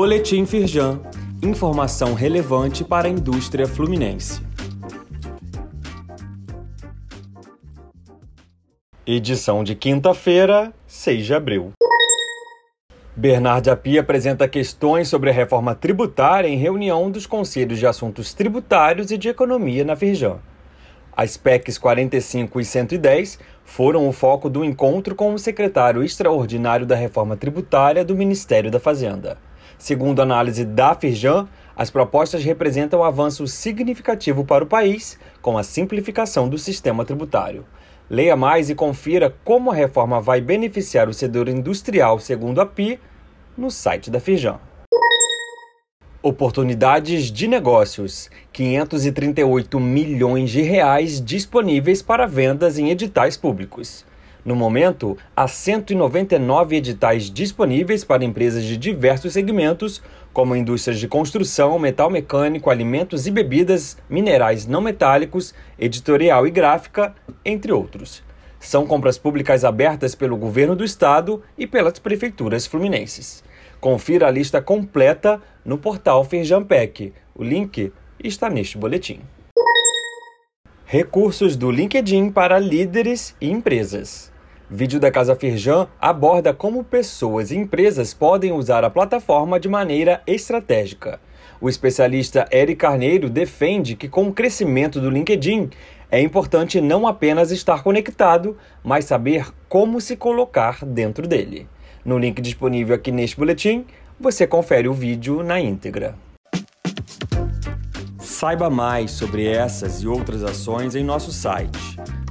Boletim Firjan. Informação relevante para a indústria fluminense. Edição de quinta-feira, 6 de abril. Bernard Api apresenta questões sobre a reforma tributária em reunião dos Conselhos de Assuntos Tributários e de Economia na Firjan. As PECs 45 e 110 foram o foco do encontro com o secretário extraordinário da Reforma Tributária do Ministério da Fazenda. Segundo a análise da Firjan, as propostas representam um avanço significativo para o país com a simplificação do sistema tributário. Leia mais e confira como a reforma vai beneficiar o setor industrial, segundo a PI, no site da Firjan. Oportunidades de negócios: 538 milhões de reais disponíveis para vendas em editais públicos. No momento, há 199 editais disponíveis para empresas de diversos segmentos, como indústrias de construção, metal mecânico, alimentos e bebidas, minerais não metálicos, editorial e gráfica, entre outros. São compras públicas abertas pelo governo do estado e pelas prefeituras fluminenses. Confira a lista completa no portal Firjampec. O link está neste boletim. Recursos do LinkedIn para líderes e empresas. Vídeo da Casa Firjan aborda como pessoas e empresas podem usar a plataforma de maneira estratégica. O especialista Eric Carneiro defende que, com o crescimento do LinkedIn, é importante não apenas estar conectado, mas saber como se colocar dentro dele. No link disponível aqui neste boletim, você confere o vídeo na íntegra. Saiba mais sobre essas e outras ações em nosso site